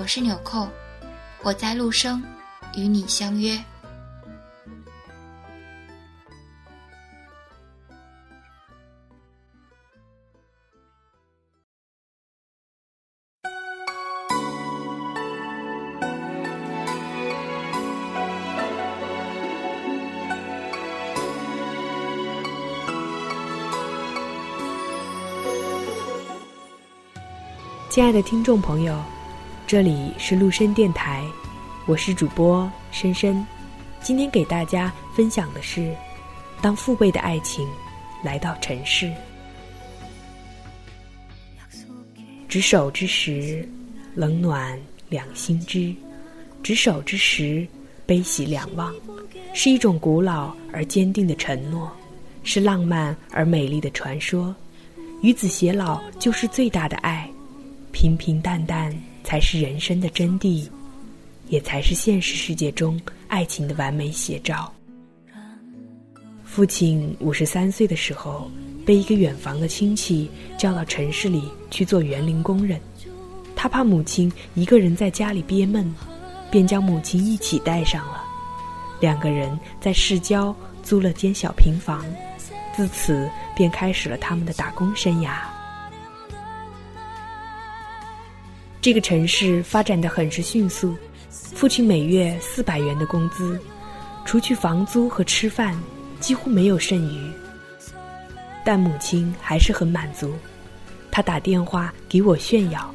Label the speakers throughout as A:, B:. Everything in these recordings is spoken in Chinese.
A: 我是纽扣，我在陆生，与你相约。
B: 亲爱的听众朋友。这里是陆深电台，我是主播深深。今天给大家分享的是，当父辈的爱情来到尘世，执手之时，冷暖两心知；执手之时，悲喜两忘，是一种古老而坚定的承诺，是浪漫而美丽的传说。与子偕老就是最大的爱，平平淡淡。才是人生的真谛，也才是现实世界中爱情的完美写照。父亲五十三岁的时候，被一个远房的亲戚叫到城市里去做园林工人。他怕母亲一个人在家里憋闷，便将母亲一起带上了。两个人在市郊租了间小平房，自此便开始了他们的打工生涯。这个城市发展的很是迅速，父亲每月四百元的工资，除去房租和吃饭，几乎没有剩余。但母亲还是很满足，她打电话给我炫耀，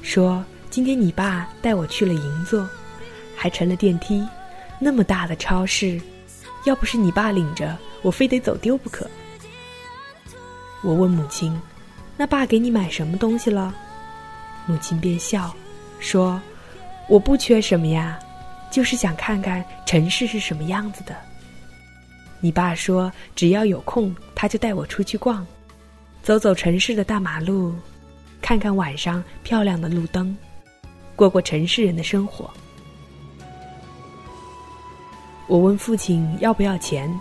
B: 说今天你爸带我去了银座，还乘了电梯，那么大的超市，要不是你爸领着，我非得走丢不可。我问母亲，那爸给你买什么东西了？母亲便笑，说：“我不缺什么呀，就是想看看城市是什么样子的。”你爸说：“只要有空，他就带我出去逛，走走城市的大马路，看看晚上漂亮的路灯，过过城市人的生活。”我问父亲要不要钱，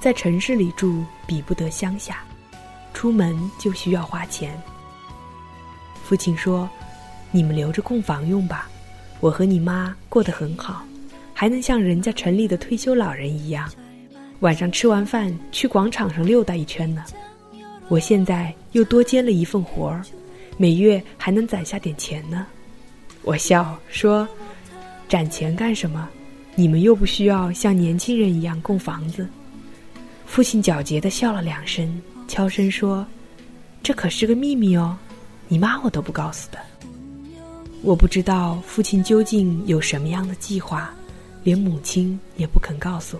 B: 在城市里住比不得乡下，出门就需要花钱。父亲说：“你们留着供房用吧，我和你妈过得很好，还能像人家城里的退休老人一样，晚上吃完饭去广场上溜达一圈呢。我现在又多兼了一份活儿，每月还能攒下点钱呢。”我笑说：“攒钱干什么？你们又不需要像年轻人一样供房子。”父亲狡黠的笑了两声，悄声说：“这可是个秘密哦。”你妈我都不告诉的，我不知道父亲究竟有什么样的计划，连母亲也不肯告诉。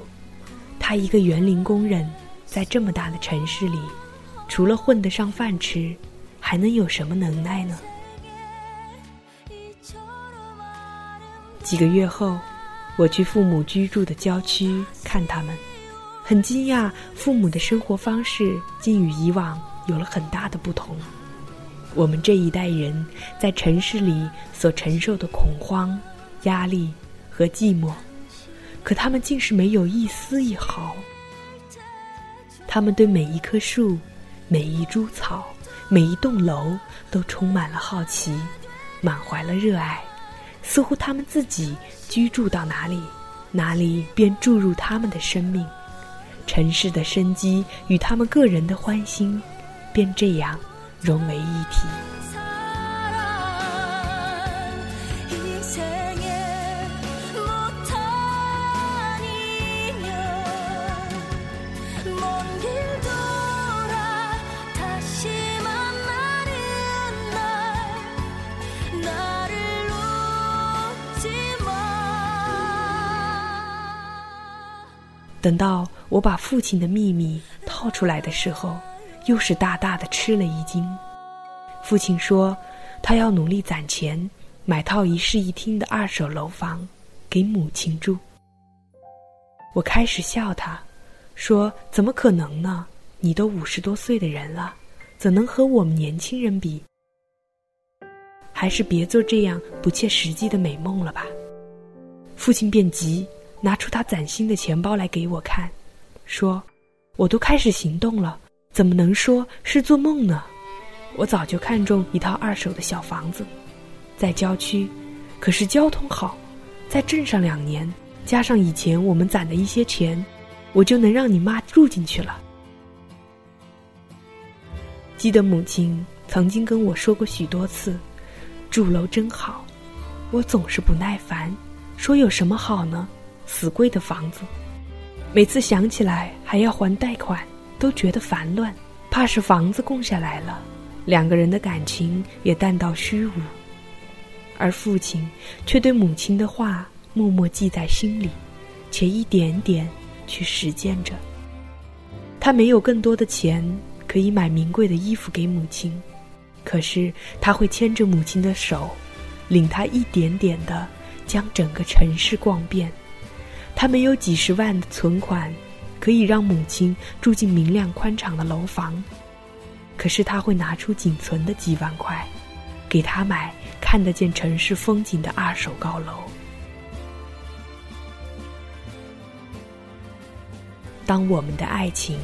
B: 他一个园林工人，在这么大的城市里，除了混得上饭吃，还能有什么能耐呢？几个月后，我去父母居住的郊区看他们，很惊讶，父母的生活方式竟与以往有了很大的不同。我们这一代人在城市里所承受的恐慌、压力和寂寞，可他们竟是没有一丝一毫。他们对每一棵树、每一株草、每一栋楼都充满了好奇，满怀了热爱，似乎他们自己居住到哪里，哪里便注入他们的生命。城市的生机与他们个人的欢心，便这样。融为一体，等到我把父亲的秘密套出来的时候。又是大大的吃了一惊。父亲说，他要努力攒钱，买套一室一厅的二手楼房，给母亲住。我开始笑他，说：“怎么可能呢？你都五十多岁的人了，怎能和我们年轻人比？还是别做这样不切实际的美梦了吧。”父亲便急。拿出他崭新的钱包来给我看，说：“我都开始行动了，怎么能说是做梦呢？我早就看中一套二手的小房子，在郊区，可是交通好，在镇上两年，加上以前我们攒的一些钱，我就能让你妈住进去了。”记得母亲曾经跟我说过许多次：“住楼真好。”我总是不耐烦，说：“有什么好呢？”死贵的房子，每次想起来还要还贷款，都觉得烦乱，怕是房子供下来了，两个人的感情也淡到虚无。而父亲却对母亲的话默默记在心里，且一点点去实践着。他没有更多的钱可以买名贵的衣服给母亲，可是他会牵着母亲的手，领她一点点的将整个城市逛遍。他没有几十万的存款，可以让母亲住进明亮宽敞的楼房，可是他会拿出仅存的几万块，给他买看得见城市风景的二手高楼。当我们的爱情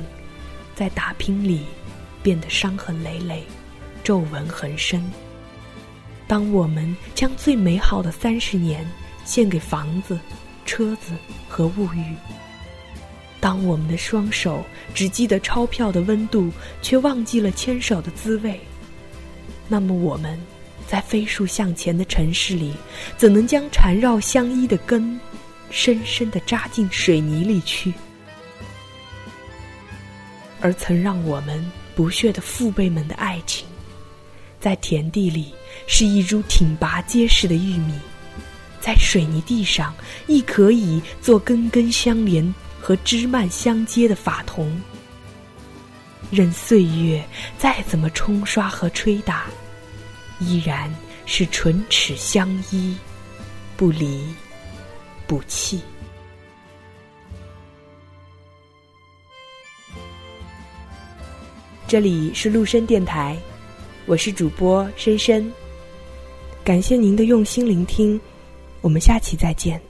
B: 在打拼里变得伤痕累累、皱纹横生，当我们将最美好的三十年献给房子。车子和物欲。当我们的双手只记得钞票的温度，却忘记了牵手的滋味，那么我们在飞速向前的城市里，怎能将缠绕相依的根深深的扎进水泥里去？而曾让我们不屑的父辈们的爱情，在田地里是一株挺拔结实的玉米。在水泥地上，亦可以做根根相连和枝蔓相接的法桐。任岁月再怎么冲刷和吹打，依然是唇齿相依，不离不弃。这里是陆深电台，我是主播深深，感谢您的用心聆听。我们下期再见。